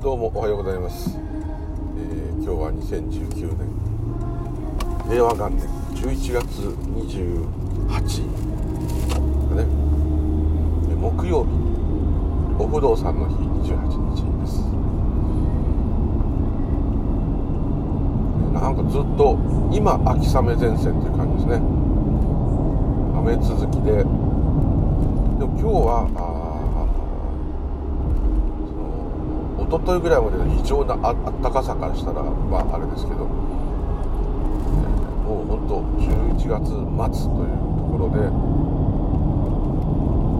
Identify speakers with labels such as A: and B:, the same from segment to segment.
A: どうもおはようございます、えー今日は2019年。令和元年。11月28だね。木曜日。お不動産の日。28日です。なんかずっと今秋雨前線という感じですね。雨続きで。でも今日はあーその一昨日ぐらいまでの異常なあったかさからしたらまああれですけど、えーもう本当11月末というところでも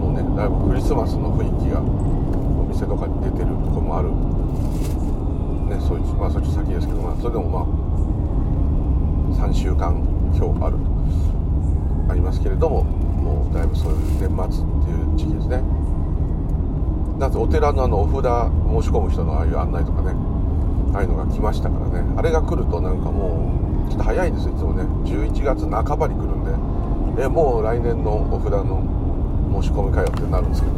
A: うねだいぶクリスマスの雰囲気がお店とかに出てるとこもある。ねそいうまあそっち先ですけどまあそれでもまあ3週間今日あるありますけれどももうだいぶそういう年末っていう時期ですね。だお寺のあのお札申し込む人のああいう案内とかねああいうのが来ましたからね。あれが来るとなんかもうちょっと早いんですよいつもね。11月半ばに来るんで。えもう来年のお札の申し込みかよってなるんですけど。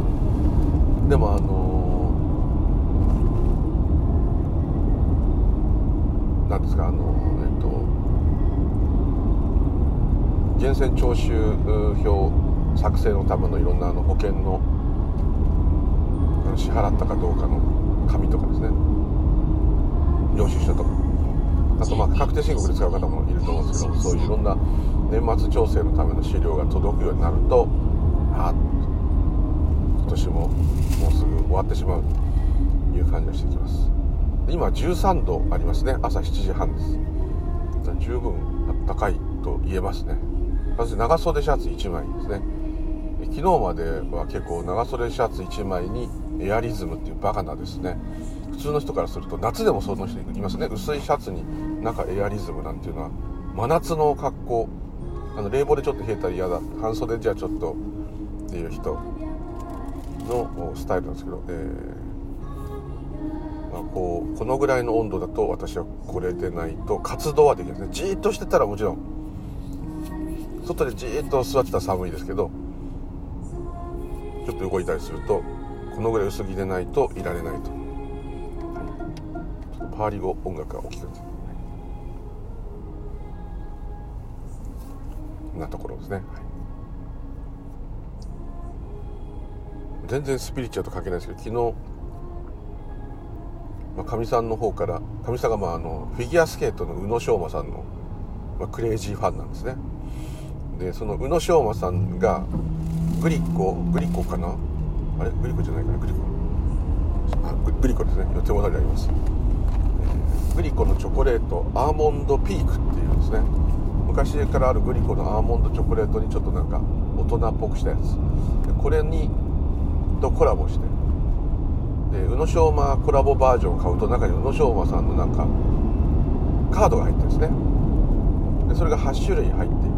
A: でもあのなんですかあのえっと源泉徴収票作成のためのいろんなあの保険の支払ったかどうかの紙とかですね。領収書とか。あとまあ確定申告で使う方もいると思うんですけどそういういろんな年末調整のための資料が届くようになるとあ今年ももうすぐ終わってしまうという感じがしてきます。今13度ありますね。朝7時半です。十分あったかいと言えますね。まず長袖シャツ1枚ですね。昨日までは結構長袖シャツ1枚にエアリズムっていうバカなですね。普通の人からすると夏でもその人いますね。薄いシャツに中エアリズムなんていうのは真夏の格好。あの冷房でちょっと冷えたら嫌だ。半袖じゃちょっとっていう人のスタイルなんですけど、えーまあ、こうこのぐらいの温度だと私はこれでないと活動はできないですね。じーっとしてたらもちろん外でじーっと座ってたら寒いですけどちょっと動いたりするとこのぐらい薄着でないといられないと。ちょっとパーリゴ音楽が大きくなって。なところですね、はい、全然スピリチュアルと関係ないですけど昨日まあ、かみさんの方からかみさんがまああのフィギュアスケートの宇野昌磨さんの、まあ、クレイジーファンなんですね。でその宇野昌磨さんがグリコグリコかなあれグリコじゃないかな。グリコ。あグリコですね。手元にあります、えーグリコのチョコレートアーモンドピークっていうですね。昔からあるグリコのアーモンドチョコレートにちょっとなんか大人っぽくしたやつ。でこれにとコラボして。で宇野昌磨コラボバージョンを買うと中に宇野昌磨さんのなんかカードが入ってるんですね。でそれが8種類入ってい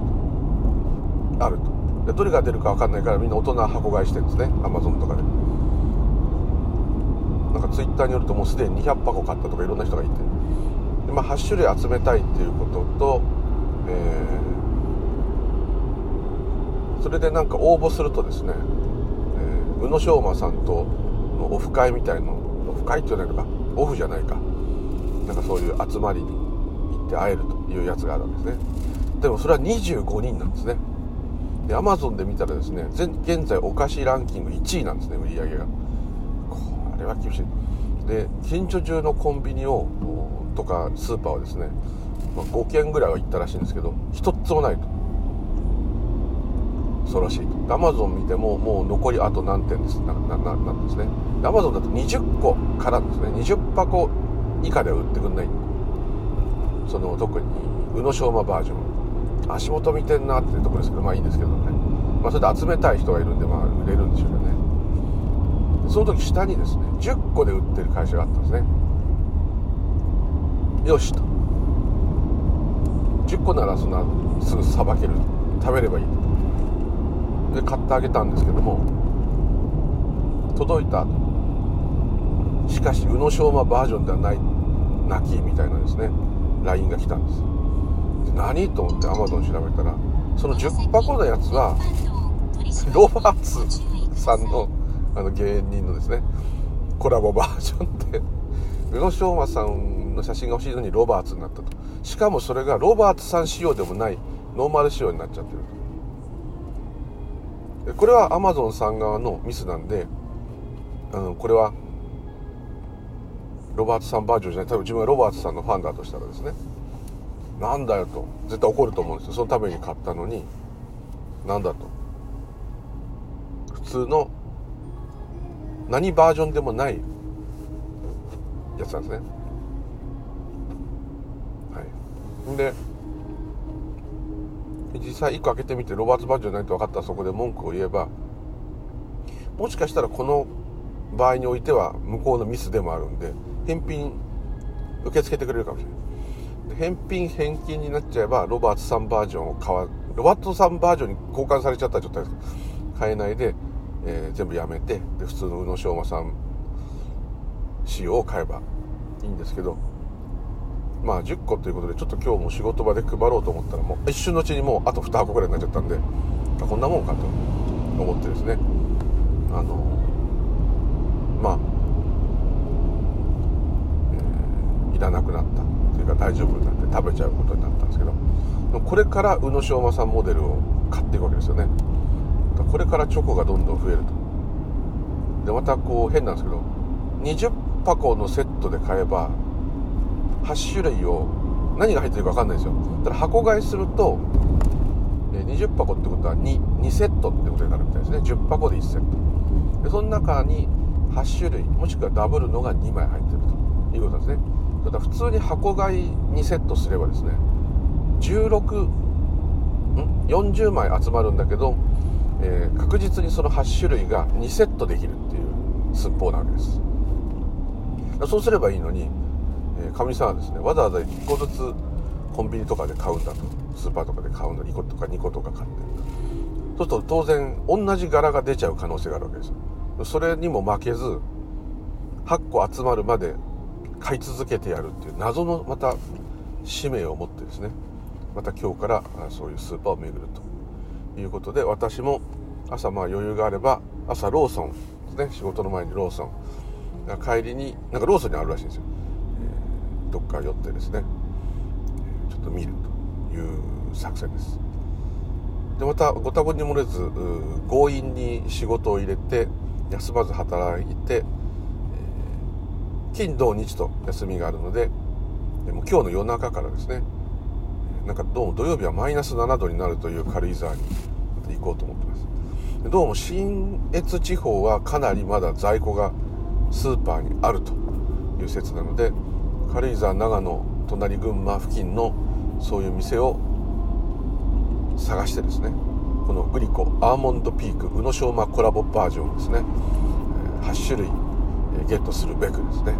A: でどれが出るか分かんないからみんな大人箱買いしてるんですね。アマゾンとかで。なんかツイッターによるともうすでに200箱買ったとかいろんな人がいてで、まあ、8種類集めたいっていうことと、えーそれでなんか応募するとですね、えー宇野昌磨さんとのオフ会みたいのオフ会って言わないのかオフじゃないか。なんかそういう集まりに行って会えるというやつがあるんですね。でもそれは25人なんですね。でアマゾンで見たらですね現在お菓子ランキング1位なんですね売り上げが。これは厳しい。で近所中のコンビニをとかスーパーはですね、まあ、5軒ぐらいは行ったらしいんですけど一つもないと。そうらしいと。アマゾン見てももう残りあと何点です。ななななんですね。アマゾンだと20個からですね。20箱以下では売ってくんない。その特に宇野昌磨バージョン。足元見てんなっていうところですけどまあいいんですけどね、まあ、それで集めたい人がいるんでまあ売れるんでしょうよね。その時下にですね10個で売ってる会社があったんですね。よしと。10個ならそんなすぐさばける。食べればいい。で買ってあげたんですけども届いたしかし宇野昌磨バージョンではない。泣きみたいなですね。LINE が来たんです。何と思って Amazon 調べたらその10箱のやつはロバーツさんのあの芸人のですねコラボバージョンで宇野昌磨さんの写真が欲しいのにロバーツになったと。しかもそれがロバーツさん仕様でもないノーマル仕様になっちゃってるこれはアマゾンさん側のミスなんで、うん、これはロバーツさんバージョンじゃない多分自分がロバーツさんのファンだとしたらですね。なんだよと。絶対怒ると思うんですよ。そのために買ったのに。なんだと。普通の何バージョンでもないやつなんですね。はい。で実際1個開けてみてロバーツバージョンないと分かったらそこで文句を言えばもしかしたらこの場合においては向こうのミスでもあるんで返品受け付けてくれるかもしれない。返品返金になっちゃえばロバーツさんバージョンを買わロバートさんバージョンに交換されちゃったらちょっと買えないで、えー、全部やめてで普通の宇野昌磨さん仕様を買えばいいんですけどまあ10個ということでちょっと今日も仕事場で配ろうと思ったらもう一瞬のうちにもうあと2箱ぐらいになっちゃったんでこんなもんかと思ってですね。あのまあ、えー、いらなくなったというか大丈夫になって食べちゃうことになったんですけどこれから宇野昌磨さんモデルを買っていくわけですよね。これからチョコがどんどん増えると。でまたこう変なんですけど20箱のセットで買えば8種類を何が入ってるか分かんないですよ。ただ箱買いすると20箱ってことは 2, 2セットってことになるみたいですね。10箱で1セット。でその中に8種類もしくはダブルのが2枚入ってるということですね。ただ普通に箱買いにセットすればですね16ん？40枚集まるんだけど、えー、確実にその8種類が2セットできるっていう寸法なわけです。そうすればいいのにかみ、えー、さんはですねわざわざ1個ずつコンビニとかで買うんだと。スーパーとかで買うの1個とか2個とか買ってそうすると当然同じ柄が出ちゃう可能性があるわけです。それにも負けず8個集まるまで買い続けてやるっていう謎のまた使命を持ってですねまた今日からそういうスーパーを巡るということで私も朝まあ余裕があれば朝ローソンですね仕事の前にローソン帰りになんかローソンにあるらしいんですよ、えー、どっか寄ってですねちょっと見るという作戦です。でまたご多分に漏れず強引に仕事を入れて休まず働いて、金土日と休みがあるのででも今日の夜中からですねなんかどうも土曜日はマイナス7度になるという軽井沢に行こうと思ってます。どうも信越地方はかなりまだ在庫がスーパーにあるという説なので軽井沢長野隣群馬付近のそういう店を探してですねこのグリコアーモンドピーク宇野昌磨コラボバージョンですね。8種類ゲットするべくですね。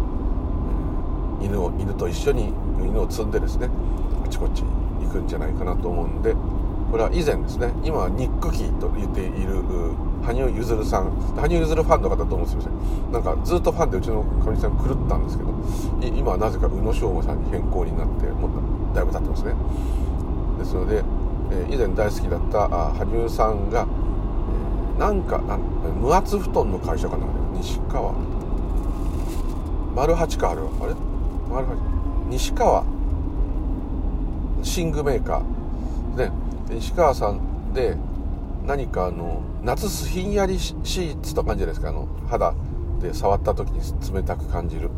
A: 犬を犬と一緒に犬を積んでですねあちこち行くんじゃないかなと思うんでこれは以前ですね今はニックキーと言っている羽生結弦さん羽生結弦ファンの方と思うんですよなんかずっとファンでうちのかみさん狂ったんですけど今はなぜか宇野昌磨さんに変更になってもうだいぶ経ってますね。ですので、え、以前大好きだった羽生さんが、え、なんか無圧布団の会社かな西川丸八かあれはあれ？丸八。西川。寝具メーカー。ね石川さんで何かあの夏ひんやりシーツとかじゃないですか。あの肌で触った時に冷たく感じる。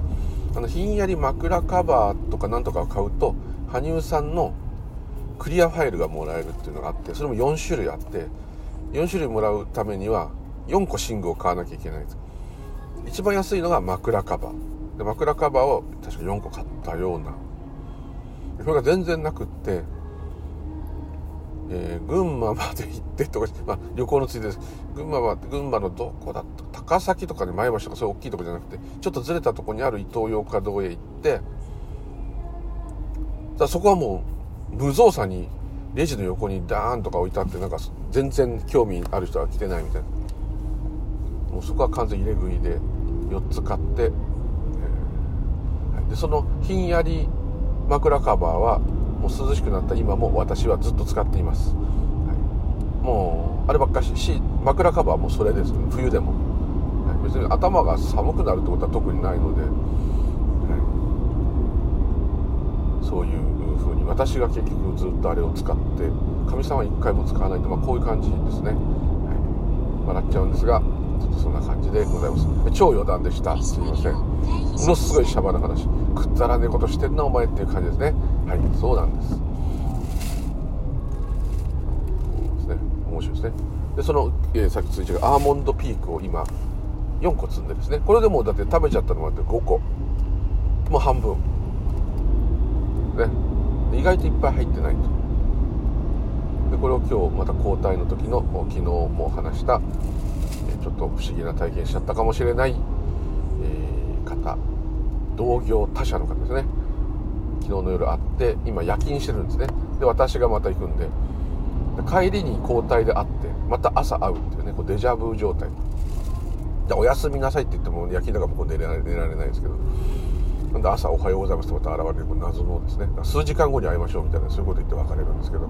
A: あのひんやり枕カバーとかなんとかを買うと羽生さんのクリアファイルがもらえるっていうのがあってそれも4種類あって4種類もらうためには4個寝具を買わなきゃいけない。です一番安いのが枕カバー。で枕カバーを確か4個買ったような。それが全然なくってえー、群馬まで行ってとか、まあ、旅行のついでです。群馬は群馬のどこだった？高崎とかに前橋とかそういう大きいとこじゃなくてちょっとずれたとこにあるイトーヨーカ堂へ行ってだそこはもう無造作にレジの横にダーンとか置いてあってなんか全然興味ある人は来てないみたいな。もうそこは完全入れ食いで4つ買って、でそのひんやり枕カバーはもう涼しくなった今も私はずっと使っています、はい、もうあればっかしし枕カバーもそれです。冬でも、はい、別に頭が寒くなるってことは特にないので、はい、そういうふうに私が結局ずっとあれを使ってかみさんは一回も使わないと、まあ、こういう感じですね、はい、笑っちゃうんですがちょっとそんな感じでございます。超余談でした。すいません。ものすごいシャバな話。くったらねえことしてんなお前っていう感じですね。はいそうなんです。ですね。面白いですね。でその、えー、さっきついてアーモンドピークを今4個積んでですね。これでもうだって食べちゃったのがあって5個。もう半分。ね。意外といっぱい入ってないと。でこれを今日また交代の時の昨日も話したちょっと不思議な体験しちゃったかもしれない、え、方。同業他社の方ですね。昨日の夜会って今夜勤してるんですね。で私がまた行くんで帰りに交代で会ってまた朝会うっていうねこうデジャブ状態。でおやすみなさいって言っても夜勤だから向こう寝られないですけどなんで朝おはようございますってまた現れる謎のですね数時間後に会いましょうみたいなそういうこと言って別れるんですけど。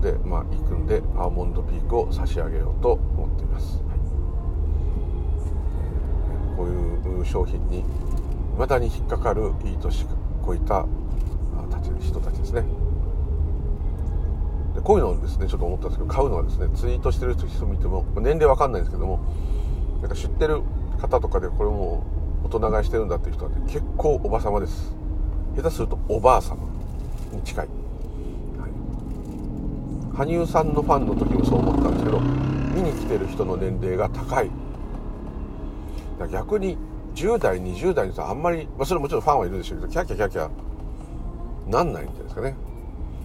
A: でまあ行くんでアーモンドピークを差し上げようと思っています、こういう商品に未だに引っかかるいい年こういった人たちですね。でこういうのをですねちょっと思ったんですけど買うのはですねツイートしてる人見ても年齢わかんないんですけどもなんか知ってる方とかでこれも大人買いしてるんだっていう人は、ね、結構おばさまです。下手するとおばあ様に近い、はい、羽生さんのファンの時もそう思ったんですけど見に来てる人の年齢が高い。逆に10代20代の人はあんまり、まあ、それもちろんファンはいるでしょうけどキャキャキャキャなんないんじゃないですかね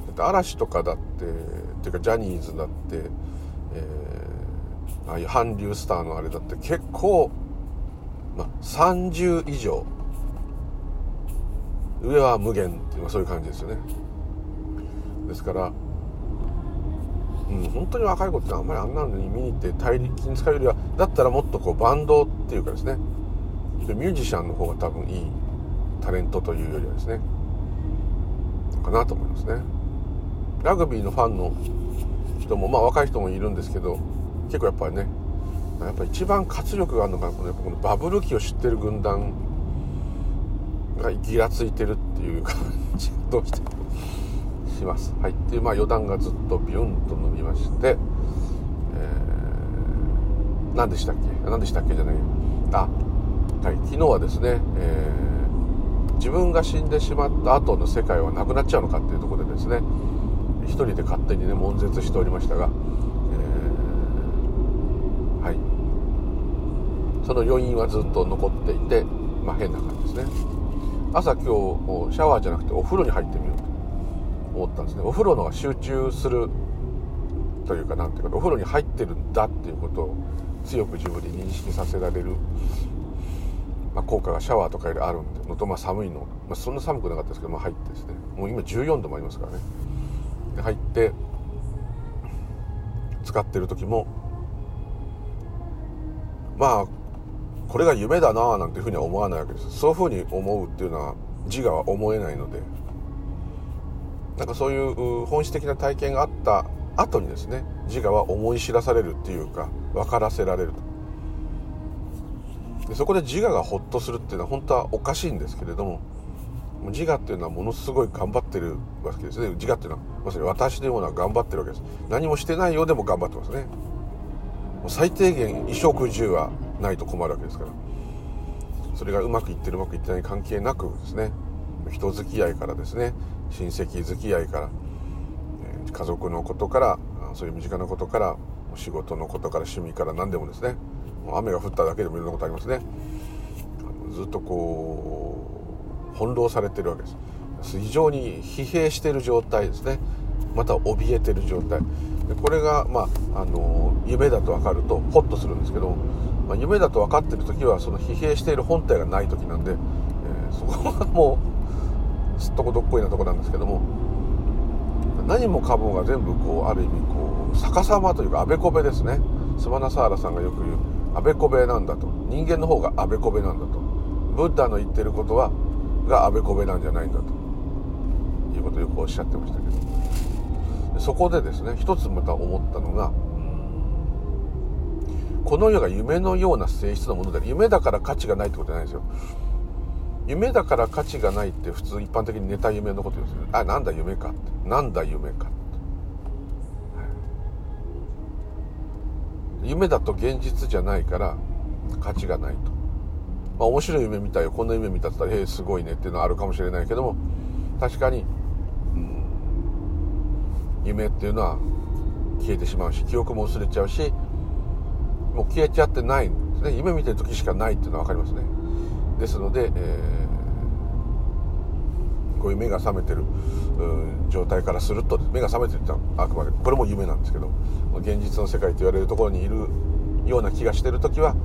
A: だって嵐とかだってっていうかジャニーズだって、えー、ああいう韓流スターのあれだって結構まあ、30以上上は無限っていうそういう感じですよね。ですからうん本当に若い子ってあんまりあんなのに見に行って大力に使うよりはだったらもっとこうバンドっていうかですね。ミュージシャンの方が多分いいタレントというよりはですね。かなと思いますね。ラグビーのファンの人もまあ若い人もいるんですけど結構やっぱりねやっぱ一番活力があるのがこのこのバブル期を知ってる軍団がギラついてるっていう感じがどうしてもします。はい、っていうまあ余談がずっとビュンと伸びまして、何でしたっけ？何でしたっけじゃないあ、はい、昨日はですね、えー、自分が死んでしまった後の世界はなくなっちゃうのかっていうところでですね一人で勝手にね悶絶しておりましたがえはい。その余韻はずっと残っていて、まあ、変な感じですね。朝今日シャワーじゃなくてお風呂に入ってみようと思ったんですね。お風呂のが集中するというかなんていうかお風呂に入ってるんだっていうことを強く自分に認識させられる、まあ、効果がシャワーとかよりあるのと、まあ、寒いの、まあ、そんな寒くなかったですけど、まあ、入ってですね。もう今14度もありますからね。で入って使ってる時もまあこれが夢だなあなんていうふうには思わないわけです。そういうふうに思うっていうのは自我は思えないので。なんかそういう本質的な体験があった後にですね自我は思い知らされるっていうか分からせられると。でそこで自我がホッとするっていうのは本当はおかしいんですけれども自我っていうのはものすごい頑張ってるわけですね。自我っていうのはまさに私のような頑張ってるわけです。何もしてないようでも頑張ってますね。最低限衣食住はないと困るわけですから。それがうまくいってるうまくいってない関係なくですね。人付き合いからですね。親戚付き合いから家族のことからそういう身近なことから仕事のことから趣味から何でもですね。雨が降っただけでもいろんなことありますね。ずっとこう翻弄されてるわけです。非常に疲弊している状態ですね。また怯えてる状態。でこれが、まあ、あの夢だと分かるとホッとするんですけどまあ、夢だと分かってる時はその疲弊している本体がない時なんで、えー、そこはもうすっとこどっこいなとこなんですけども何もかもが全部こうある意味逆さまというかあべこべですね。スマナサーラさんがよく言うあべこべなんだと。人間の方があべこべなんだと。ブッダの言ってることはがあべこべなんじゃないんだと。いうことをよくおっしゃってましたけど。そこでですね一つまた思ったのがこの世が夢のような性質のもので夢だから価値がないってことじゃないですよ。夢だから価値がないって普通一般的に寝た夢のこと言うんですよあなんだ夢かって。なんだ夢かって、夢だと現実じゃないから価値がないと。まあ面白い夢見たよ。こんな夢見たって言ったら「へえすごいね」っていうのはあるかもしれないけども確かに、うん、夢っていうのは消えてしまうし記憶も薄れちゃうしもう消えちゃってない。んですね夢見てる時しかないっていうのは分かりますね。ですので、えー、こういう目が覚めてる状態からすると目が覚めてるってあくまでこれも夢なんですけど現実の世界と言われるところにいるような気がしてる時は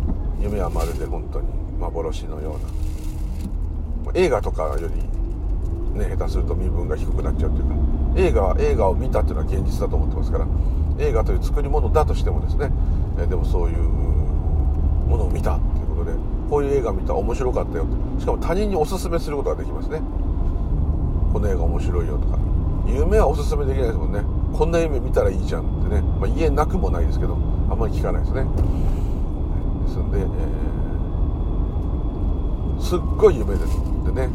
A: 夢はまるで本当に幻のような。映画とかよりね下手すると身分が低くなっちゃうというか映画は映画を見たっていうのは現実だと思ってますから映画という作り物だとしてもですね、えでもそういうものを見たっていうことでこういう映画見た面白かったよってしかも他人におすすめすることができますね。この映画面白いよとか。夢はおすすめできないですもんね。こんな夢見たらいいじゃんってね、まあ、言えなくもないですけどあんまり聞かないですね。ですんで、えー、すっごい夢です。でね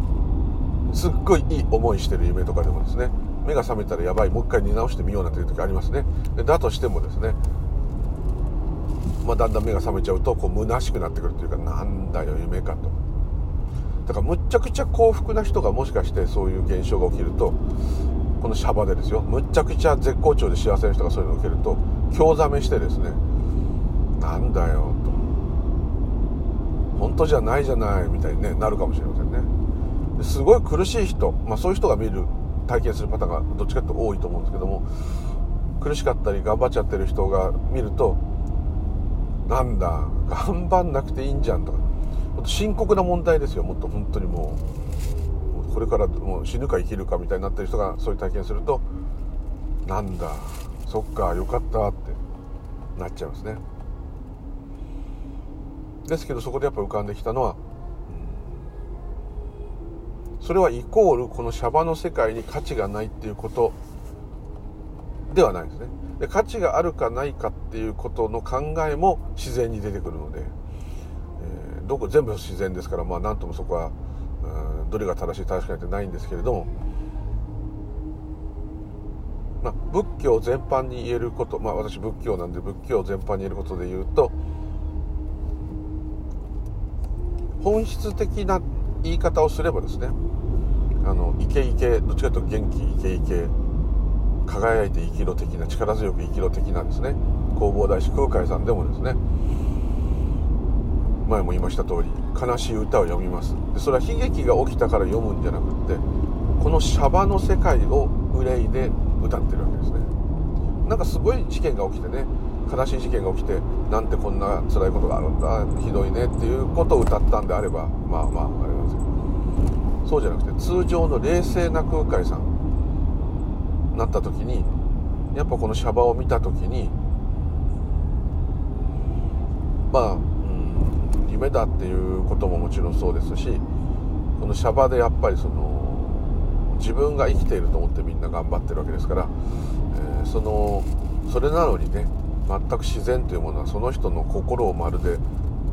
A: すっごいいい思いしてる夢とかでもですね目が覚めたらやばいもう一回見直してみようなんていう時ありますね。だとしてもですねまあ、だんだん目が覚めちゃうとこう虚しくなってくるというかなんだよ夢かと。だからむちゃくちゃ幸福な人がもしかしてそういう現象が起きるとこのシャバでですよ。むっちゃくちゃ絶好調で幸せな人がそういうのを受けると興ざめしてですねなんだよと。本当じゃないじゃないみたいに、ね、なるかもしれませんね。すごい苦しい人、まあ、そういう人が見る体験するパターンがどっちかというと多いと思うんですけども苦しかったり頑張っちゃってる人が見るとなんだ頑張んなくていいんじゃんとかもっと深刻な問題ですよ。もっと本当にもうこれからもう死ぬか生きるかみたいになってる人がそういう体験するとなんだそっかよかったってなっちゃいますね。ですけどそこでやっぱ浮かんできたのはそれはイコールこのシャバの世界に価値がないっていうことではないですね。で価値があるかないかっていうことの考えも自然に出てくるので、どこ全部自然ですからまあ何ともそこは、うん、どれが正しい正しくないってないんですけれども、まあ、仏教全般に言えることまあ私仏教なんで仏教全般に言えることで言うと本質的な言い方をすればですねあのイケイケどっちかというと元気イケイケ輝いて生きろ的な力強く生きろ的なんですね。弘法大師空海さんでもですね前も言いました通り悲しい歌を読みます。でそれは悲劇が起きたから読むんじゃなくってこのシャバの世界を憂いで歌ってるわけですね。なんかすごい事件が起きてね悲しい事件が起きてなんてこんな辛いことがあるんだひどいねっていうことを歌ったんであればまあまああれなんですけどそうじゃなくて通常の冷静な空海さんなった時にやっぱこのシャバを見た時にまあ、夢だっていうことももちろんそうですしこのシャバでやっぱりその自分が生きていると思ってみんな頑張ってるわけですから、えー、そのそれなのにね全く自然というものはその人の心をまるで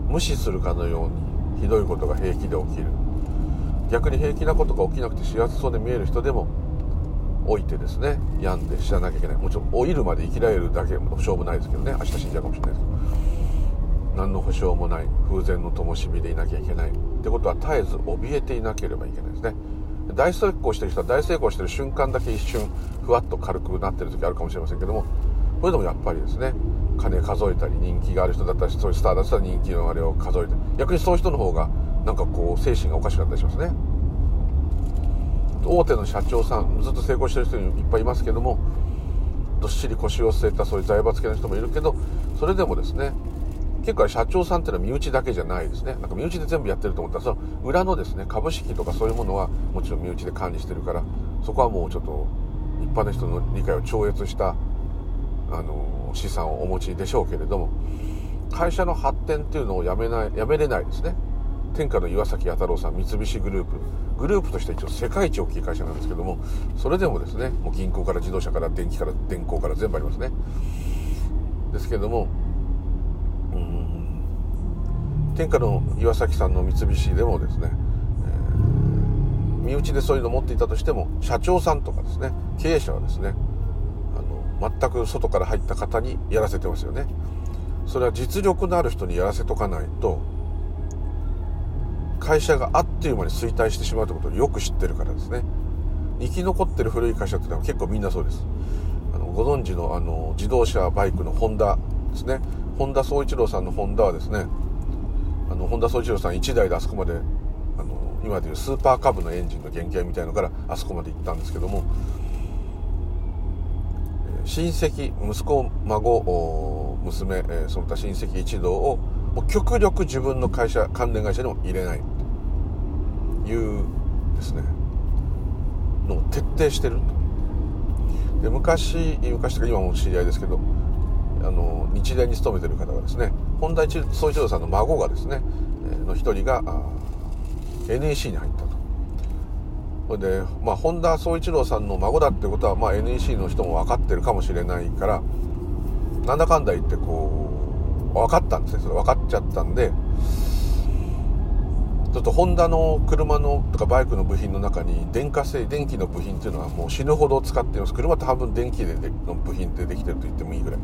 A: 無視するかのようにひどいことが平気で起きる。逆に平気なことが起きなくて幸せそうで見える人でも老いてですね病んで死ななきゃいけない。もちろん老いるまで生きられるだけの保証もないですけどね。明日死んじゃうかもしれないですけど。何の保証もない風前の灯火でいなきゃいけない。ってことは絶えず怯えていなければいけないですね。大成功してる人は大成功してる瞬間だけ一瞬ふわっと軽くなってる時あるかもしれませんけどもこれでもやっぱりですね金数えたり人気がある人だったらそういうスターだったら人気のあれを数えて逆にそういう人の方がなんかこう精神がおかしくなったりしますね。大手の社長さんずっと成功してる人にいっぱいいますけどもどっしり腰を据えたそういう財閥系の人もいるけどそれでもですね結構社長さんっていうのは身内だけじゃないですね。なんか身内で全部やってると思ったらその裏のですね株式とかそういうものはもちろん身内で管理してるからそこはもうちょっと一般の人の理解を超越したあの資産をお持ちでしょうけれども会社の発展っていうのをやめないやめれないですね。天下の岩崎弥太郎さん三菱グループ。グループとして一応世界一大きい会社なんですけどもそれでもですねもう銀行から自動車から電気から電工から全部ありますね。ですけども天下の岩崎さんの三菱でもですね、え身内でそういうの持っていたとしても社長さんとかですね経営者はですねあの全く外から入った方にやらせてますよね。それは実力のある人にやらせとかないと会社があっという間に衰退してしまうということをよく知ってるからですね。生き残ってる古い会社っていうのは結構みんなそうです。あのご存知のあの自動車バイクのホンダですね。本田宗一郎さんのホンダはですねあの本田宗一郎さん1台であそこまであの今でいうスーパーカブのエンジンの原型みたいのからあそこまで行ったんですけども親戚息子孫娘その他親戚一同をもう極力自分の会社関連会社にも入れない。というですね。のを徹底してる。とで昔昔とか今も知り合いですけどあの日大に勤めてる方がですね本田宗一郎さんの孫がですねの一人が NEC に入ったと。それでまあ本田宗一郎さんの孫だってことは、まあ、NEC の人も分かってるかもしれないからなんだかんだ言ってこう分かったんですね。それ分かっちゃったんでちょっとホンダの車のとかバイクの部品の中に電化製電気の部品っていうのはもう死ぬほど使っています。車って半分電気での部品でできてると言ってもいいぐらい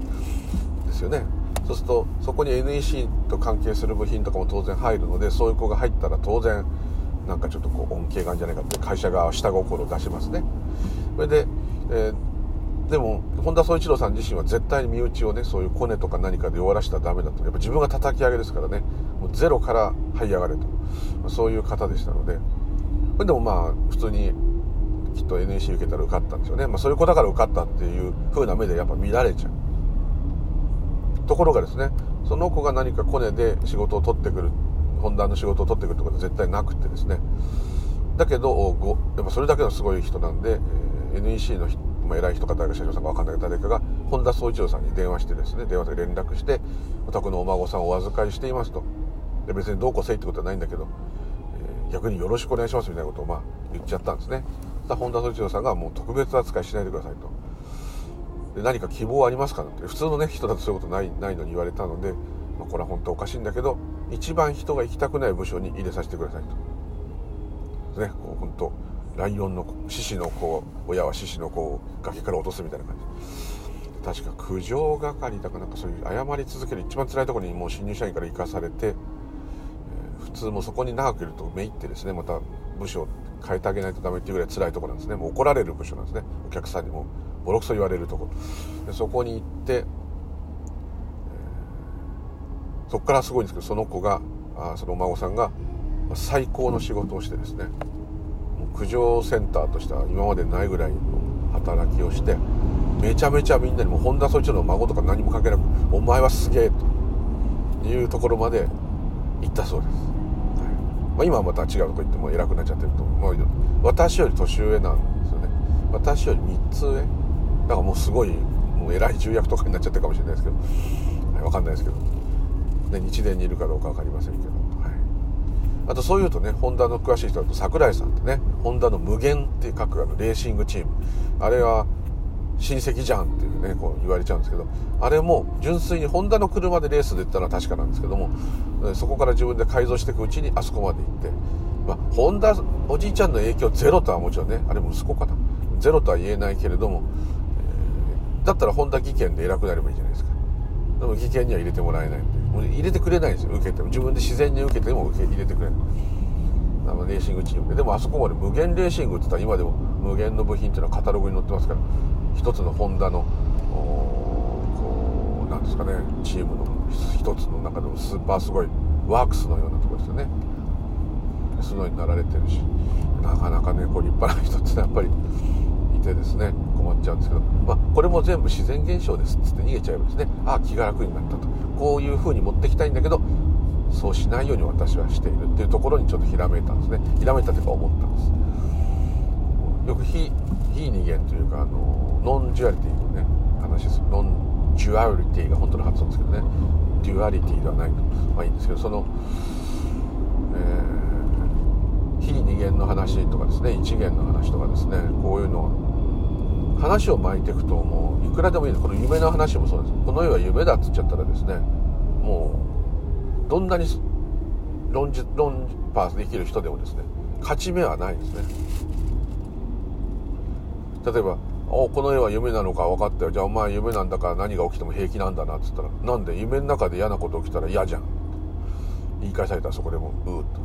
A: ですよね。そうするとそこに NEC と関係する部品とかも当然入るのでそういう子が入ったら当然なんかちょっとこう恩恵があるんじゃないかって会社が下心を出しますね。それで、えー、でも本田宗一郎さん自身は絶対に身内をねそういうコネとか何かで弱らしたらダメだと。やっぱ自分が叩き上げですからね。もうゼロから這い上がれと。そういう方でしたので。でもまあ普通にきっと NEC 受けたら受かったんですよね、まあ、そういう子だから受かったっていう風な目でやっぱ見られちゃう。ところがですねその子が何かコネで仕事を取ってくる本田の仕事を取ってくるってことは絶対なくてですね。だけどやっぱそれだけのすごい人なんで、NEC の人まあ、偉い人か誰か社長さんか分かんないけど誰かが本田宗一郎さんに電話してですね電話で連絡してお宅のお孫さんをお預かりしていますと。で別にどうこうせいってことはないんだけど、えー、逆によろしくお願いしますみたいなことをまあ言っちゃったんですね。本田宗一郎さんがもう特別扱いしないでくださいと。で何か希望ありますかって。普通のね人だとそういうことないないのに言われたので、まあ、これは本当おかしいんだけど一番人が行きたくない部署に入れさせてくださいと。ねこう本当ライオンの獅子の子親は獅子の子を崖から落とすみたいな感じ。確か苦情係だかなんかそういう謝り続ける一番辛いところにもう新入社員から行かされて普通もそこに長くいるとめいってですねまた部署を変えてあげないとダメっていうぐらい辛いところなんですね。もう怒られる部署なんですね。お客さんにもボロクソ言われるところ。でそこに行って、えー、そこからすごいんですけどその子があそのお孫さんが最高の仕事をしてですね苦情センターとしては今までないぐらいの働きをしてめちゃめちゃみんなにも本田総一郎の孫とか何も関係なく「お前はすげえ」というところまで行ったそうです。まあ、今はまた違うとこ行っても偉くなっちゃってると思う。私より年上なんですよね。私より3つ上。だからもうすごいもう偉い重役とかになっちゃってるかもしれないですけど、はい、分かんないですけど、ね、日電にいるかどうか分かりませんけど、あとそういうとねホンダの詳しい人だと櫻井さんってねホンダの無限って書くあのレーシングチーム。あれは親戚じゃんっていうねこう言われちゃうんですけどあれも純粋にホンダの車でレースで行ったのは確かなんですけどもそこから自分で改造していくうちにあそこまで行って、まあ、ホンダおじいちゃんの影響ゼロとはもちろんねあれ息子かな。ゼロとは言えないけれども、えー、だったらホンダ技研で偉くなればいいじゃないですか。でも技研には入れてもらえない。んで入れてくれないんですよ受けても。自分で自然に受けても受け入れてくれないあのレーシングチームで。でもあそこまで無限レーシングって言ったら今でも無限の部品っていうのはカタログに載ってますから一つのホンダのこうなんですかね。チームの一つの中でもスーパーすごいワークスのようなとこですよね。そういうのになられてるし。なかなかねこう立派な人ってやっぱりいてですね。困っちゃうんですけど、まあ、これも全部自然現象ですっつって逃げちゃえばですね。ああ気が楽になったと。こういう風に持ってきたいんだけどそうしないように私はしているっていうところにちょっとひらめいたんですね。ひらめいたというか思ったんです。よく非非二元というかあのノンジュアリティのね話ですノンジュアリティが本当の発音ですけどね。デュアリティではないとまあいいんですけどその、えー、非二元の話とかですね一元の話とかですねこういうのは話を巻いていくともうくらでもいいこの夢の話もそうです。この世は夢だっつっちゃったらですねもうどんなにロンジロンパースできる人でもですね勝ち目はないですね。例えば「おこの絵は夢なのか分かったよ。じゃあお前夢なんだから何が起きても平気なんだな」っつったら「なんで夢の中で嫌なこと起きたら嫌じゃん」言い返されたらそこでもううっと。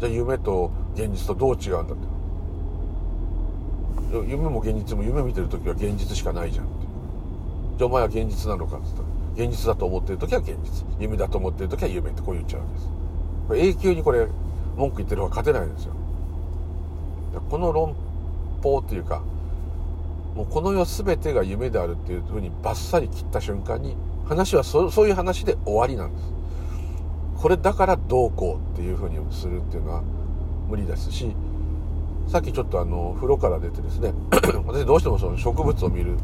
A: じゃあ夢と現実とどう違うんだって。夢も現実も夢見てる時は現実しかないじゃん。ってじゃあお前は現実なのかっつったら現実だと思ってる時は現実。夢だと思ってる時は夢ってこう言っちゃうんです。永久にこれ文句言ってる方が勝てないんですよ。この論法っていうかもうこの世全てが夢であるっていうふうにバッサリ切った瞬間に話はそそういう話で終わりなんです。これだからどうこうっていうふうにするっていうのは無理ですしさっきちょっとあの風呂から出てですね 私どうしてもその植物を見る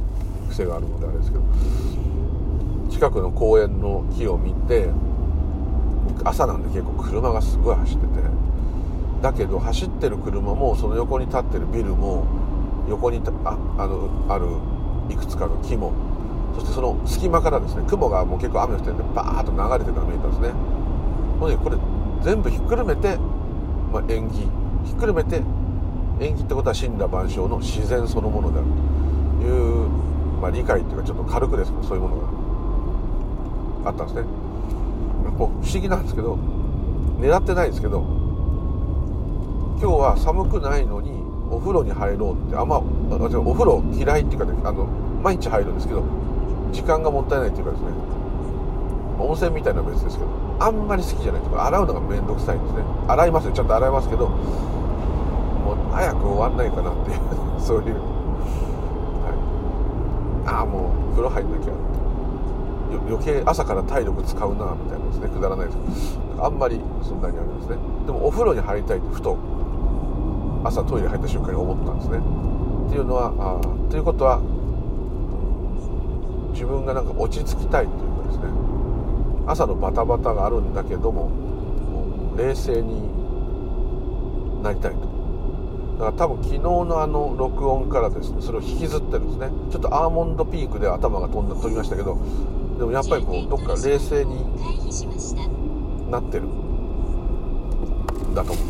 A: 癖があるのであれですけど近くの公園の木を見て朝なんで結構車がすごい走っててだけど走ってる車もその横に立ってるビルも横にああのあるいくつかの木もそしてその隙間からですね雲がもう結構雨降ってるんでバーッと流れてるのが見えたんですね。これ全部ひっくるめて、まあ、縁起ひっくるめて縁起ってことは神羅万象の自然そのものであるという、まあ、理解っていうかちょっと軽くですけどそういうものがあったんですね。こう不思議なんですけど狙ってないんですけど今日は寒くないのにお風呂に入ろうってあんま私お風呂嫌いっていうかねあの毎日入るんですけど時間がもったいないっていうかですね。温泉みたいな別ですけどあんまり好きじゃないとか洗うのが面倒くさいんですね。洗いますよ。ちゃんと洗いますけど早く終わんないかなっていう そういう、はい、ああもう風呂入んなきゃ。余計朝から体力使うなみたいなですね。くだらないです。けどあんまりそんなにあるんですね。でもお風呂に入りたいってふと朝トイレ入った瞬間に思ったんですね。っていうのはあということは自分がなんか落ち着きたいというかですね。朝のバタバタがあるんだけどもも冷静になりたいと。だから多分昨日のあの録音からですねそれを引きずってるんですね。ちょっとアーモンドピークで頭が飛んだ飛びましたけどでもやっぱりこうどっか冷静になってる。だと思う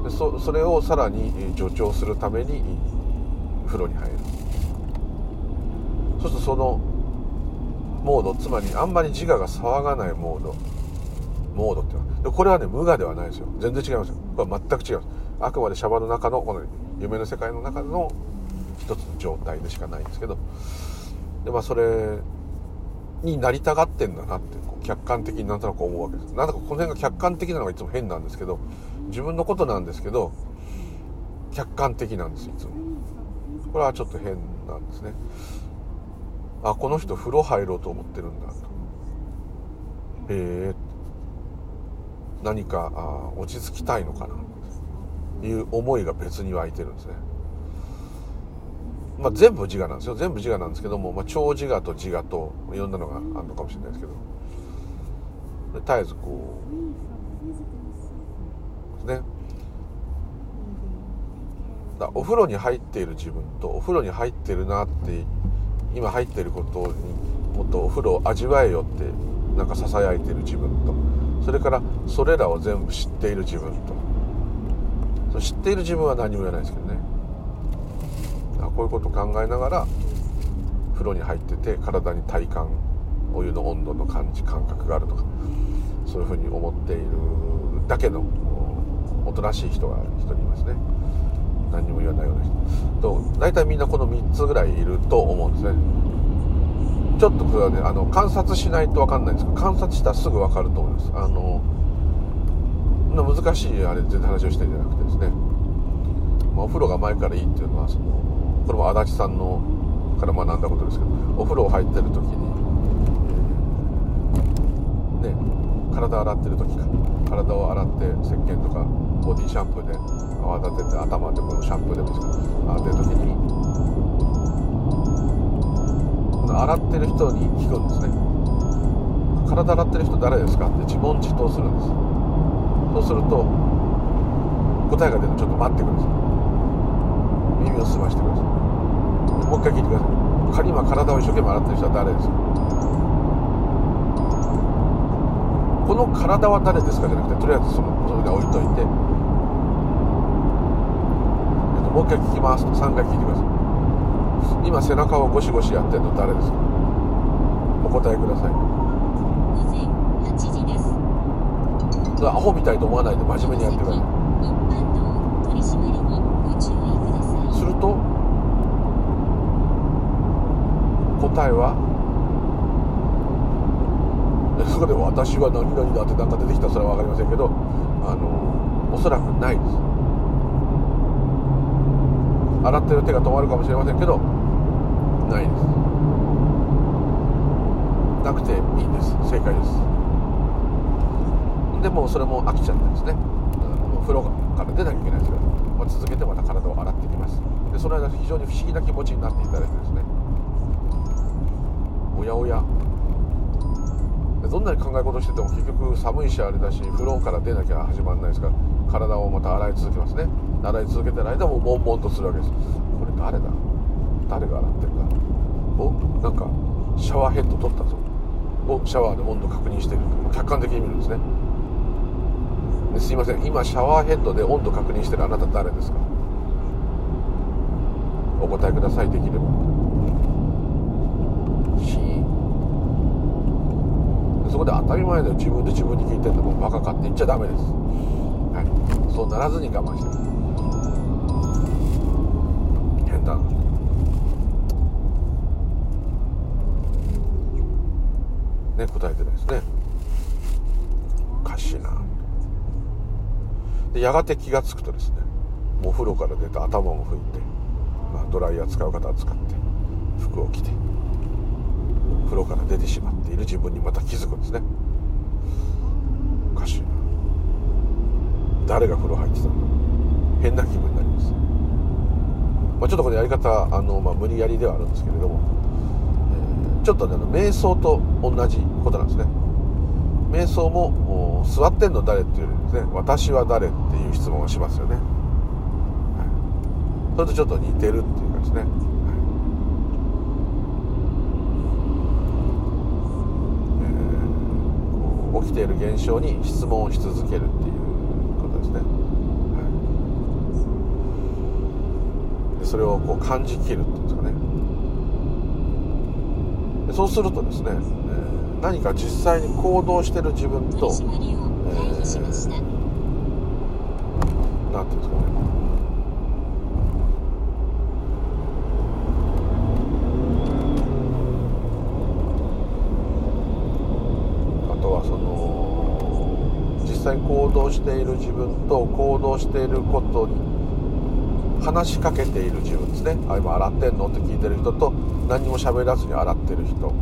A: んです。でそそれをさらに助長するために風呂に入る。そうするとそのモードつまりあんまり自我が騒がないモード。モードっていうのはこれはね無我ではないですよ。全然違いますよ。これは全く違いますあくまでシャバの中のこの夢の世界の中の一つの状態でしかないんですけどでまあそれになりたがってんだなってこう客観的になんとなく思うわけです。なんだかこの辺が客観的なのがいつも変なんですけど自分のことなんですけど客観的なんですいつも。これはちょっと変なんですね。あこの人風呂入ろうと思ってるんだ。とへえ。何かあ落ち着きたいのかな。いう思いが別に湧いてるんですね。まあ、全部自我なんですよ。全部自我なんですけども、まあ、超自我と自我といろんなのがあるのかもしれないですけど。絶えずこうね。だお風呂に入っている自分とお風呂に入ってるなって今入ってることにもっとお風呂を味わえよってなんか囁いてる自分とそれからそれらを全部知っている自分と。知っている自分は何も言わないですけどね。こういうことを考えながら風呂に入ってて体に体感お湯の温度の感じ感覚があるとかそういうふうに思っているだけのおとなしい人が一人いますね。何にも言わないような人。と大体みんなこの3つぐらいいると思うんですね。ちょっとこれはねあの観察しないと分かんないんですけど観察したらすぐ分かると思います。あのな難しいあれ全然話をしてるんじゃなくてですね、まあ、お風呂が前からいいっていうのはそのこれも足立さんのから学んだことですけどお風呂入ってる時に、えー、ね体洗ってる時か。体を洗って石鹸とかボディシャンプーで泡立てて頭でこのシャンプーでもいいですけど洗ってる時に洗ってる人に聞くんですね。体洗ってる人誰ですかって自問自答するんです。そうすると答えが出るのちょっと待ってください。耳を澄ましてください。もう一回聞いてください。仮今体を一生懸命洗ってる人は誰ですか？この体は誰ですかじゃなくてとりあえずそのそれで置いといて。もう一回聞きます。と3回聞いてください。今背中をゴシゴシやってるの誰ですか？お答えください。
B: です
A: アホみたいと思わないで真面目にやってくださいすると答えは そこで私は何々だってなんか出てきたらそれは分かりませんけどあのおそらくないです。洗ってる手が止まるかもしれませんけどないです。なくていいです。正解です。でもそれも飽きちゃってですね。あの風呂から出なきゃいけないですから、まあ、続けてまた体を洗っていきます。でその間非常に不思議な気持ちになっていただいてですね。おやおや。どんなに考え事してても結局寒いしあれだし風呂から出なきゃ始まらないですから体をまた洗い続けますね。洗い続けてる間も悶々とするわけです。これ誰だ？誰が洗ってるか。おなんかシャワーヘッド取ったぞ。おシャワーで温度確認してる。客観的に見るんですね。すいません。今シャワーヘッドで温度確認してるあなた誰ですか？お答えくださいできれば。し。そこで当たり前だよ。自分で自分に聞いてんのもうバカかって言っちゃダメです。はい。そうならずに我慢して。変だ。ね答えてないですね。おかしいな。でやがて気が付くとですねお風呂から出て頭も拭いて、まあ、ドライヤー使う方は使って服を着て風呂から出てしまっている。自分にまた気づくんですね。おかしいな。誰が風呂入ってたんだ変な気分になります、まあ、ちょっとこのやり方あの、まあ、無理やりではあるんですけれども、えーちょっとねあの瞑想と同じことなんですね。瞑想も座ってんの誰っていうですね私は誰っていう質問をしますよね、はい、それとちょっと似てるっていうかですね、はい。えー起きている現象に質問をし続けるっていうことですね、はい、でそれをこう感じきるっていうんですかね。そうするとですね、えー何か実際に行動してる自分と
B: 締まりを回避しました。
A: なんていうんですかねあとはその実際に行動している自分と行動していることに話しかけている自分ですね「あ今洗ってんの?」って聞いてる人と何にも喋らずに洗ってる人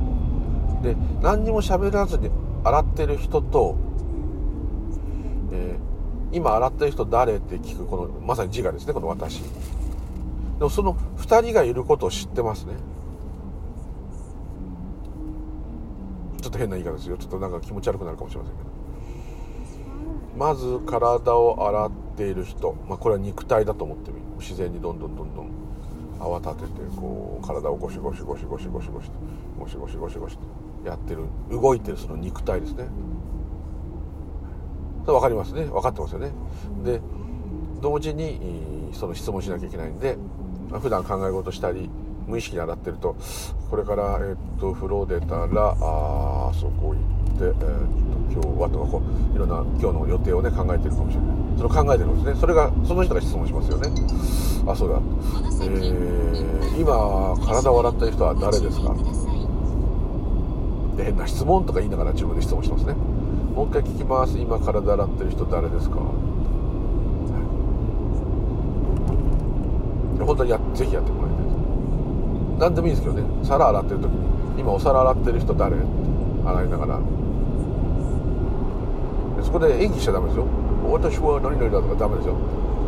A: で何にも喋らずに洗ってる人と、えー今洗ってる人誰って聞くこのまさに自我ですねこの私。でもその2人がいることを知ってますね。ちょっと変な言い方ですよ。ちょっとなんか気持ち悪くなるかもしれませんけど。まず体を洗っている人、まあ、これは肉体だと思ってみる。自然にどんどんどんどん泡立ててこう体をゴシゴシゴシゴシゴシゴシゴシゴシゴシゴシやってる動いてるその肉体ですね。それ分かりますね。分かってますよね。で同時にえーその質問しなきゃいけないんで、まあ普段考え事したり無意識に洗ってるとこれから、えっと風呂出たらあーそこ行って、えっと今日はとかこういろんな今日の予定をね考えてるかもしれない。それを考えてるんですね。それがその人が質問しますよね。あそうだ。えー今体を洗ってる人は誰ですか？で変な質問とか言いながら自分で質問してますね。もう一回聞きます。今体洗ってる人誰ですか、はい、本当にやぜひやってもらいたい何でもいいですけどね。皿洗ってる時に今お皿洗ってる人誰？って洗いながら。そこで演技しちゃダメですよ。私は何々だとかダメですよ。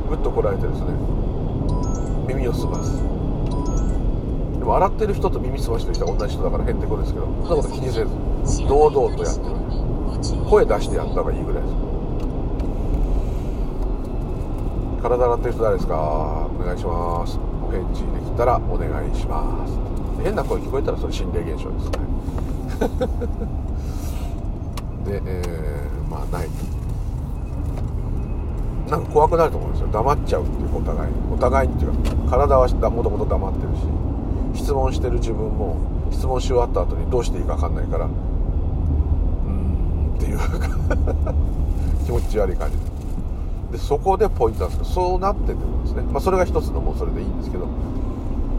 A: ぐっとこらえてですね。耳を澄ます。でも洗ってる人と耳澄ましてる人は同じ人だから変ってことですけどそんなこと気にせず堂々とやってる。声出してやった方がいいぐらいです。体洗ってる人誰ですか？お願いします。お返事できたらお願いします。変な声聞こえたらそれ心霊現象ですね。で、えーまあない。なんか怖くなると思うんですよ。黙っちゃうっていうお互い。お互いっていうか体はもともと黙ってるし。質問してる自分も質問し終わった後にどうしていいか分かんないからうーんっていう 気持ち悪い感じで。そこでポイントなんですけどそうなっててですね、まあ、それが一つのもうそれでいいんですけど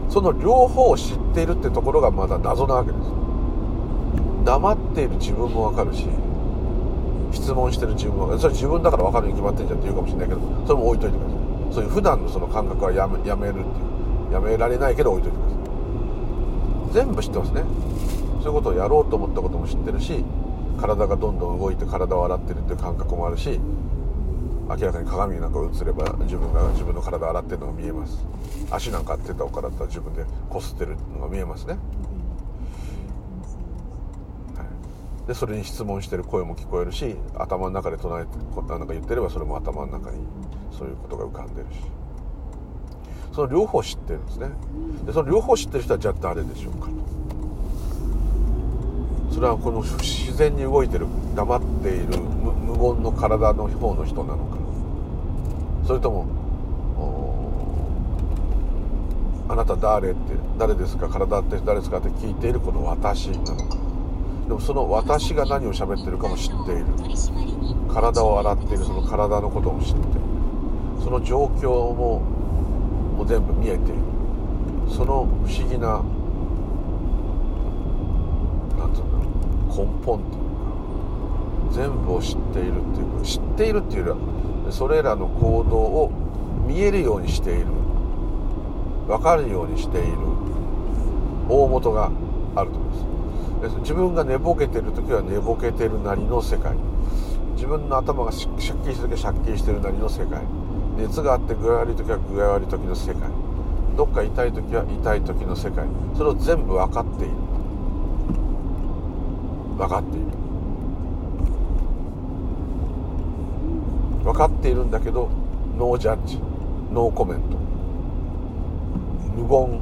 A: その両方を知っているってところがまだ謎なわけです。黙っている自分も分かるし質問してる自分もそれ自分だから分かるに決まってんじゃんって言うかもしれないけどそれも置いといてください。そういう普段のその感覚はやめやめるっていう。やめられないけど置いといてく全部知ってますね。そういうことをやろうと思ったことも知ってるし体がどんどん動いて体を洗ってるっていう感覚もあるし明らかに鏡なんか映れば自分が自分の体洗ってるのが見えます。足なんか手とかだったら自分でこすってるのが見えますね、はい、でそれに質問してる声も聞こえるし頭の中で唱えてなんか言ってればそれも頭の中にそういうことが浮かんでるし。その両方知ってるんですね。でその両方知ってる人はじゃあ誰でしょうか。とそれはこの自然に動いてる黙っている無言の体の方の人なのか。それともあなた誰って誰ですか体って誰ですかって聞いているこの私なのか。でもその私が何を喋ってるかも知っている。体を洗っているその体のことも知っている。その状況もも全部見えている。その不思議な何て言うんだろう根本っていうか全部を知っているっていうか知っているっていうよりはそれらの行動を見えるようにしている。分かるようにしている。大元があると思います。自分が寝ぼけてる時は寝ぼけてるなりの世界。自分の頭がシャッキリしてる時はシャッキリしてるなりの世界。熱があって具合悪い時は具合悪い時の世界。どっか痛い時は痛い時の世界。それを全部分かっている。分かっている。分かっているんだけどノージャッジ。ノーコメント。無言。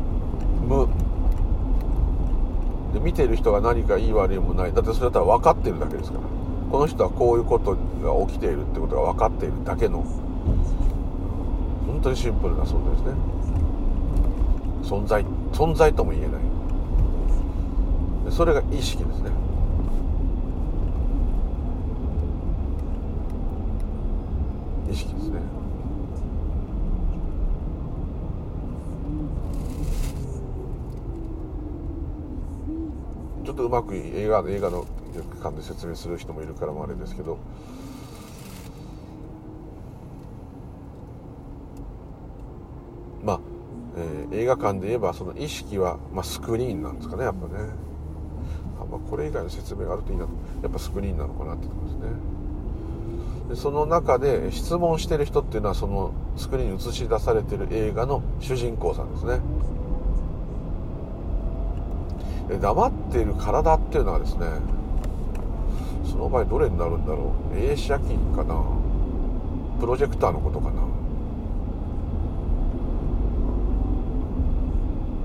A: 無。で見ている人が何かいい悪いもない。だってそれだったら分かってるだけですから。この人はこういうことが起きているってことが分かっているだけの。本当にシンプルな存在ですね。存在存在とも言えない。それが意識ですね。意識ですね。ちょっとうまく映画映画の感で説明する人もいるからもあれですけどまあ、えー、映画館で言えばその意識は、まあ、スクリーンなんですかねやっぱね。あ、まあ、これ以外の説明があるといいなやっぱスクリーンなのかなってとこですね。でその中で質問してる人っていうのはそのスクリーンに映し出されてる映画の主人公さんですね。で黙っている体っていうのはですねその場合どれになるんだろう。映写機かな。プロジェクターのことかな。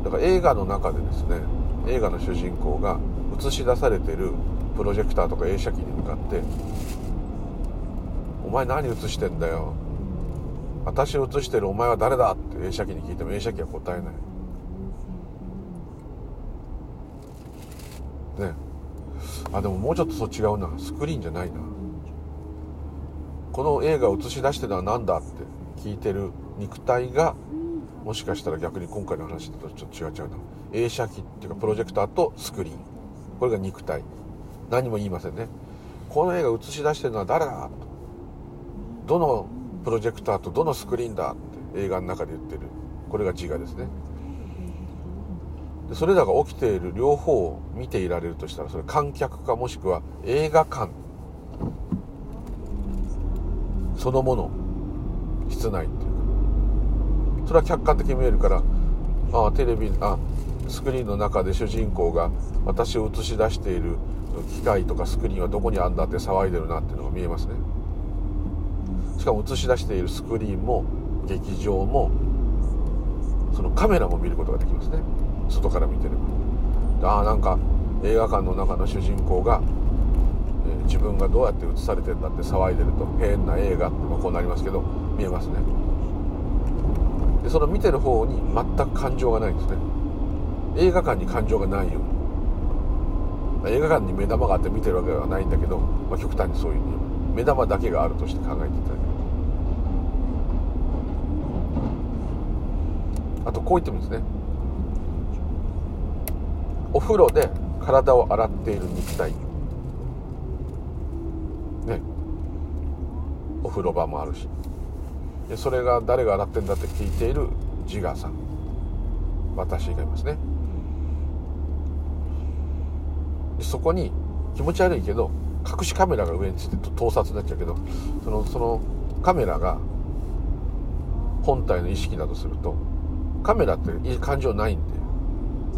A: だから映画の中でですね映画の主人公が映し出されてるプロジェクターとか映写機に向かって「お前何映してんだよ。私を映してるお前は誰だ?」って映写機に聞いても映写機は答えない。ね。あでももうちょっとそう違うな。スクリーンじゃないな。この映画を映し出してるのは何だって聞いてる肉体がもしかしたら逆に今回の話だとちょっと違っちゃうな映写機っていうかプロジェクターとスクリーン。これが肉体。何も言いませんね。この映画映し出してるのは誰だ？とどのプロジェクターとどのスクリーンだって映画の中で言ってる。これが自我ですね。でそれらが起きている両方を見ていられるとしたらそれ観客かもしくは映画館。そのもの。室内っていうかそれは客観的に見えるからああテレビあスクリーンの中で主人公が私を映し出している機械とかスクリーンはどこにあんだって騒いでるなっていうのが見えますね。しかも映し出しているスクリーンも劇場もそのカメラも見ることができますね。外から見てれば。ああなんか映画館の中の主人公が、え自分がどうやって映されてんだって騒いでると変な映画ってまあこうなりますけど見えますね。でその見てる方に全く感情がないんですね。映画館に感情がないように。映画館に目玉があって見てるわけではないんだけど、まあ、極端にそういう目玉だけがあるとして考えていただけあとこう言ってもいいですね。お風呂で体を洗っている肉体。ね。お風呂場もあるし。それが誰が洗ってんだって聞いている自我さん。私がいますね。そこに気持ち悪いけど隠しカメラが上について盗撮になっちゃうけどそのそのカメラが本体の意識だとするとカメラっていい感情ないんで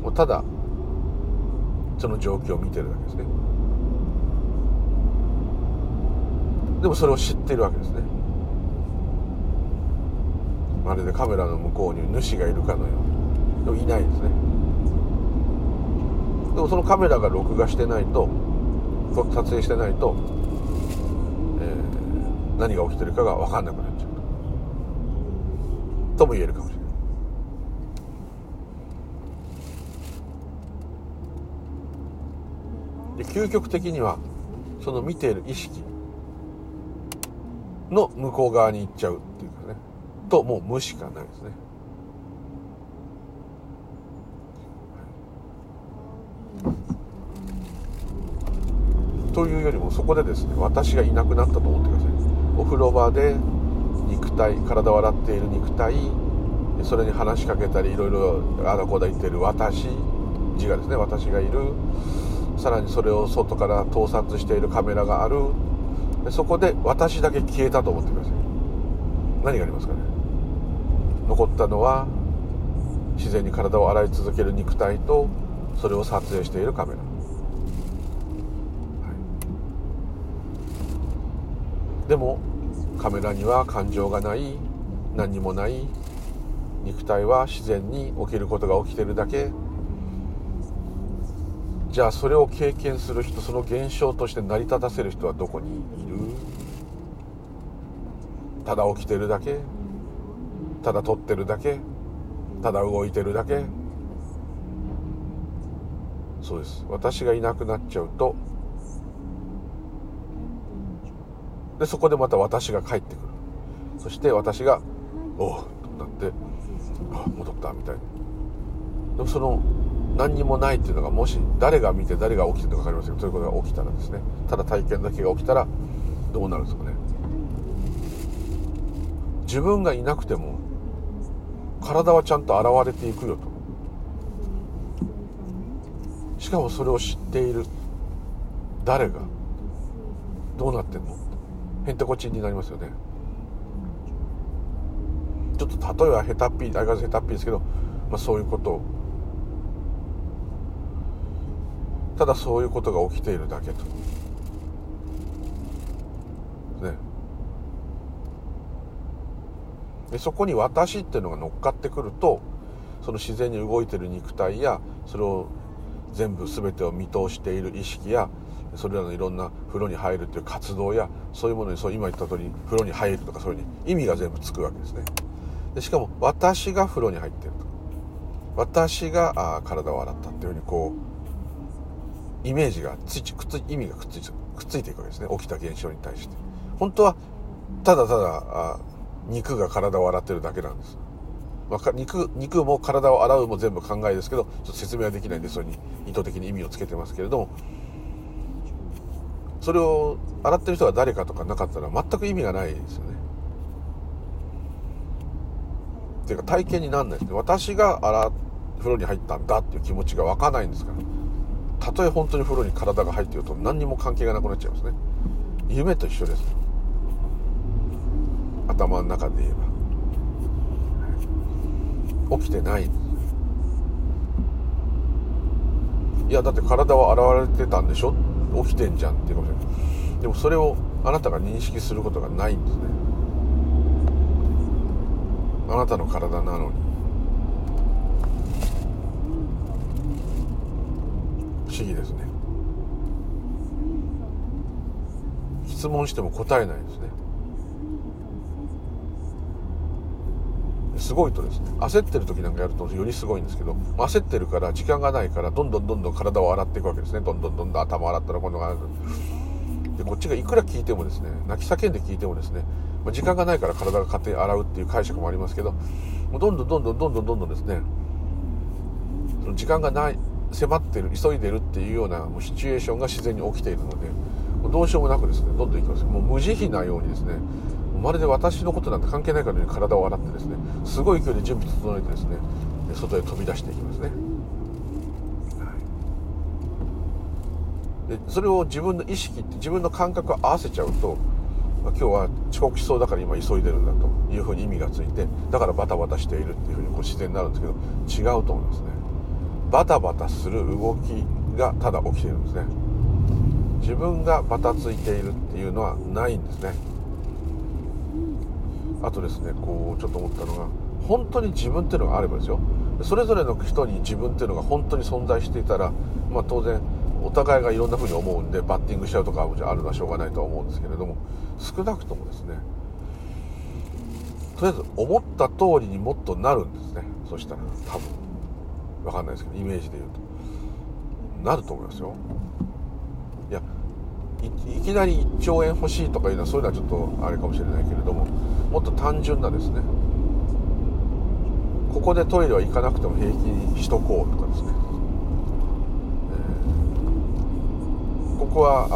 A: もうただその状況を見てるだけですね。でもそれを知ってるわけですね。まるでカメラの向こうに主がいるかのように。でもいないですね。でもそのカメラが録画してないと撮影してないと、えー、何が起きてるかが分かんなくなっちゃう。とも言えるかもしれない。で究極的にはその見ている意識の向こう側に行っちゃうっていうかね。ともう無しかないですね。というよりもそこでですね私がいなくなったと思ってください。お風呂場で肉体体を洗っている肉体それに話しかけたりいろいろあだこだ言っている私自我ですね。私がいる。さらにそれを外から盗撮しているカメラがある。そこで私だけ消えたと思ってください。何がありますかね。残ったのは自然に体を洗い続ける肉体とそれを撮影しているカメラ、はい、でもカメラには感情がない何にもない肉体は自然に起きることが起きてるだけ。じゃあそれを経験する人その現象として成り立たせる人はどこにいる？ただ起きてるだけ。ただ撮ってるだけただ動いてるだけ。そうです。私がいなくなっちゃうとでそこでまた私が帰ってくる。そして私が「おう」となって「あ戻った」みたいな。でもその何にもないっていうのがもし誰が見て誰が起きてるか分かりませんけどそういうことが起きたらですね。ただ体験だけが起きたらどうなるんですかね。自分がいなくても体はちゃんと現れていくよと。しかもそれを知っている。誰が？どうなってんの？へんてこちんになりますよね。ちょっと例えはヘタッピー相変わらずヘタッピーですけど、まあ、そういうことを。ただそういうことが起きているだけとねでそこに私っていうのが乗っかってくるとその自然に動いてる肉体やそれを全部全てを見通している意識やそれらのいろんな風呂に入るっていう活動やそういうものにそう今言った通り風呂に入るとかそういう意味が全部つくわけですね。でしかも私が風呂に入ってると。私があ体を洗ったっていうふうにこうイメージがついくっつ意味がくっついくっついていくわけですね。起きた現象に対して。本当はただただあ肉が体を洗ってるだけなんです。まあ、肉、肉も体を洗うも全部考えですけど、ちょっと説明はできないんで、それに意図的に意味をつけてますけれども、それを洗ってる人が誰かとかなかったら全く意味がないですよね。っていうか体験になんないですね。私が洗、風呂に入ったんだっていう気持ちが湧かないんですから。たとえ本当に風呂に体が入ってると何にも関係がなくなっちゃいますね。夢と一緒です。頭の中で言えば。起きてない。いやだって体は洗われてたんでしょ？起きてんじゃんっていうかもしれない。でもそれをあなたが認識することがないんですね。あなたの体なのに。不思議ですね。質問しても答えないんですごいとですね。焦ってる時なんかやるとよりすごいんですけど焦ってるから時間がないからどんどんどんどん体を洗っていくわけですね。どんどんどんどん頭洗ったら今度がでこっちがいくら聞いてもですね泣き叫んで聞いてもですね、まあ、時間がないから体が勝手に洗うっていう解釈もありますけどもうどんどんどんどんどんどんどんどんですねその時間がない迫ってる急いでるっていうようなもうシチュエーションが自然に起きているのでもうどうしようもなくですねどんどんいきます。もう無慈悲なようにですねまるで私のことなんて関係ないかのように体を洗ってですねすごい勢いで準備整えてですね外へ飛び出していきますね、はい、でそれを自分の意識って自分の感覚を合わせちゃうと、ま、今日は遅刻しそうだから今急いでるんだというふうに意味がついてだからバタバタしているっていうふうにこう自然になるんですけど違うと思いますね。バタバタする動きがただ起きているんですね。自分がバタついているっていうのはないんですね。あとですねこうちょっと思ったのが本当に自分っていうのがあればですよ。それぞれの人に自分っていうのが本当に存在していたら、まあ、当然お互いがいろんな風に思うんでバッティングしちゃうとかはあるのはしょうがないとは思うんですけれども少なくともですねとりあえず思った通りにもっとなるんですね。そしたら多分。分かんないですけどイメージで言うと。なると思いますよ。いやいきなり1兆円欲しいとかいうのはそういうのはちょっとあれかもしれないけれどももっと単純なですね。ここでトイレは行かなくても平気にしとこうとかですね、えー、ここはあ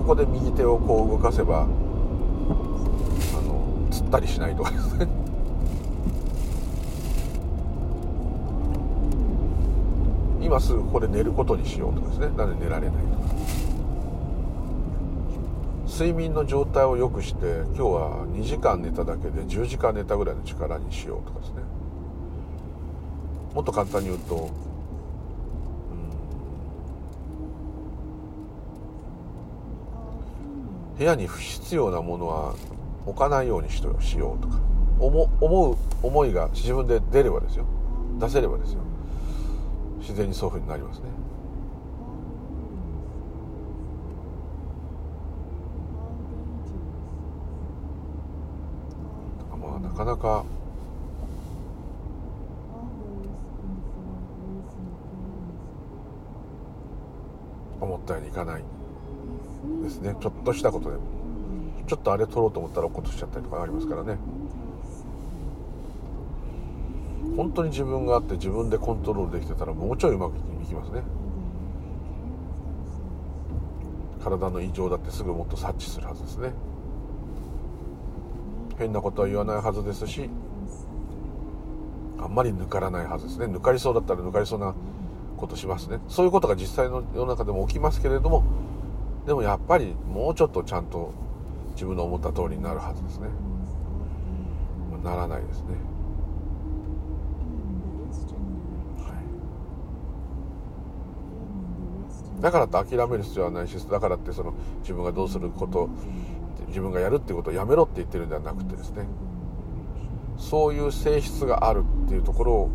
A: ここで右手をこう動かせばあのつったりしないとかですね。今すぐここで寝ることにしようとかですね。なんで寝られないとか。睡眠の状態を良くして今日は2時間寝ただけで10時間寝たぐらいの力にしようとかですね。もっと簡単に言うと、うん、部屋に不必要なものは置かないようにししようとか思思う思いが自分で出ればですよ。出せればですよ。自然にそういうふうになりますね。かなか。思ったようにいかない。ですね。ちょっとしたことでも。ちょっとあれ取ろうと思ったら落っことしちゃったりとかありますからね。本当に自分があって自分でコントロールできてたらもうちょいうまくいきますね。体の異常だってすぐもっと察知するはずですね。変なことは言わないはずですしあんまり抜からないはずですね。抜かりそうだったら抜かりそうなことしますね。そういうことが実際の世の中でも起きますけれどもでもやっぱりもうちょっとちゃんと自分の思った通りになるはずですね、まあ、ならないですね。だからって諦める必要はないしだからってその自分がどうすること自分がやるっていうことをやめろって言ってるんではなくてですねそういう性質があるっていうところを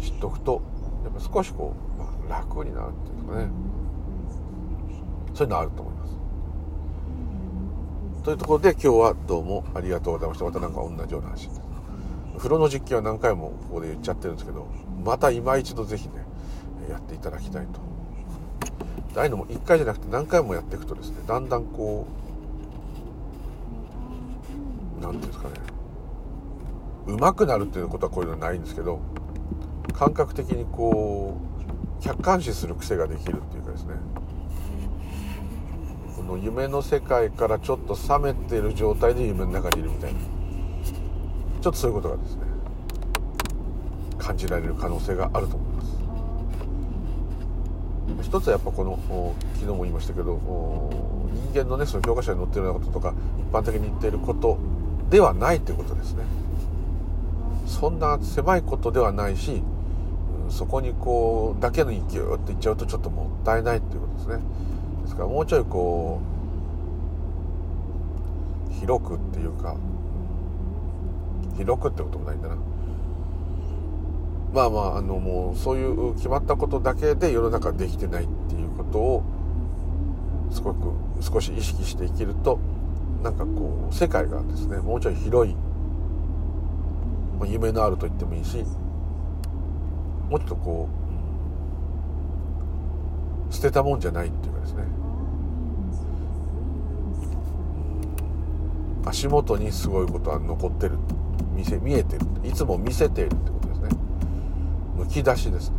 A: 知っておくとやっぱ少しこう、まあ、楽になるっていうかねそういうのあると思います。というところで今日はどうもありがとうございましたまた何か同じような話風呂の実験は何回もここで言っちゃってるんですけどまた今一度ぜひねやっていただきたいと。ああいうのも1回じゃなくて何回もやっていくとですねだんだんこう何ていうんですかね。うまくなるっていうことはこういうのはないんですけど感覚的にこう客観視する癖ができるっていうかですね。この夢の世界からちょっと冷めてる状態で夢の中にいるみたいな。ちょっとそういうことがですね感じられる可能性があると思います。一つはやっぱこの昨日も言いましたけど人間のねその教科書に載ってるようなこととか一般的に言っていることではないということですね。そんな狭いことではないしそこにこうだけの勢いって言っちゃうとちょっともったいないっていうことですね。ですからもうちょいこう広くっていうか広くってこともないんだな。まあまああのもうそういう決まったことだけで世の中できてないっていうことをすごく少し意識して生きるとなんかこう世界がですねもうちょい広い、まあ、夢のあると言ってもいいしもうちょっとこう捨てたもんじゃないっていうかですね。足元にすごいことは残ってる見せ見えてる。いつも見せているってことですね。むき出しですね。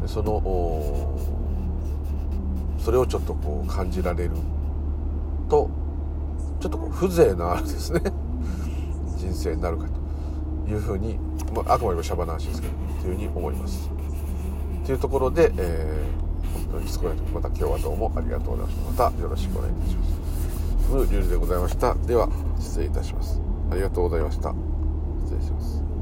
A: でそのそれをちょっとこう感じられるとちょっとこう風情のあるですね。人生になるかというふうに、まあ、あくまでもシャバな話ですけどというふうに思います。というところで、えー、本当にすごいまた今日はどうもありがとうございました。またよろしくお願いいたします。ムーリュウでございました。では失礼いたします。ありがとうございました。失礼します。